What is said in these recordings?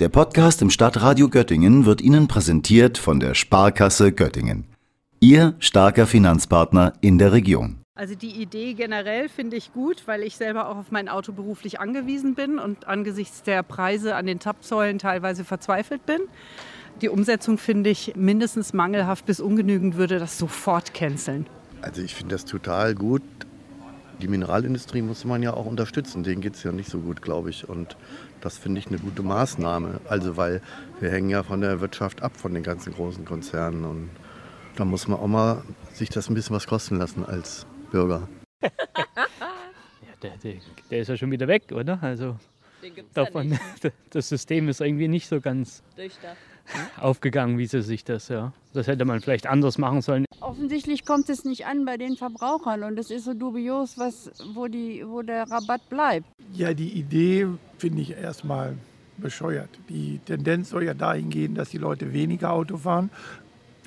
Der Podcast im Stadtradio Göttingen wird Ihnen präsentiert von der Sparkasse Göttingen. Ihr starker Finanzpartner in der Region. Also die Idee generell finde ich gut, weil ich selber auch auf mein Auto beruflich angewiesen bin und angesichts der Preise an den Tapsäulen teilweise verzweifelt bin. Die Umsetzung finde ich mindestens mangelhaft bis ungenügend, würde das sofort canceln. Also ich finde das total gut. Die Mineralindustrie muss man ja auch unterstützen. Denen geht es ja nicht so gut, glaube ich. Und das finde ich eine gute Maßnahme. Also weil wir hängen ja von der Wirtschaft ab, von den ganzen großen Konzernen. Und da muss man auch mal sich das ein bisschen was kosten lassen als Bürger. ja, der, der, der, ist ja schon wieder weg, oder? Also davon, ja das System ist irgendwie nicht so ganz aufgegangen, wie sie sich das, ja. Das hätte man vielleicht anders machen sollen. Offensichtlich kommt es nicht an bei den Verbrauchern und es ist so dubios, was, wo, die, wo der Rabatt bleibt. Ja, die Idee finde ich erstmal bescheuert. Die Tendenz soll ja dahin gehen, dass die Leute weniger Auto fahren.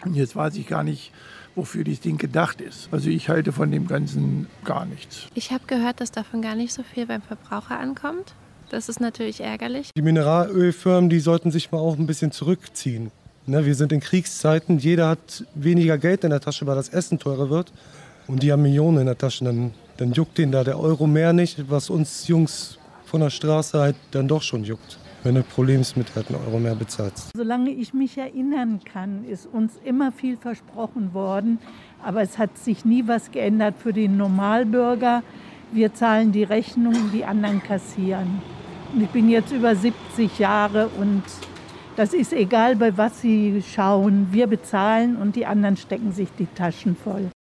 Und jetzt weiß ich gar nicht, wofür dieses Ding gedacht ist. Also ich halte von dem Ganzen gar nichts. Ich habe gehört, dass davon gar nicht so viel beim Verbraucher ankommt. Das ist natürlich ärgerlich. Die Mineralölfirmen, die sollten sich mal auch ein bisschen zurückziehen. Ne, wir sind in Kriegszeiten, jeder hat weniger Geld in der Tasche, weil das Essen teurer wird. Und die haben Millionen in der Tasche. Dann, dann juckt denen da der Euro mehr nicht, was uns Jungs von der Straße halt dann doch schon juckt. Wenn du Problemsmittel einen Euro mehr bezahlst. Solange ich mich erinnern kann, ist uns immer viel versprochen worden. Aber es hat sich nie was geändert für den Normalbürger. Wir zahlen die Rechnungen, die anderen kassieren. Und ich bin jetzt über 70 Jahre und das ist egal, bei was Sie schauen. Wir bezahlen und die anderen stecken sich die Taschen voll.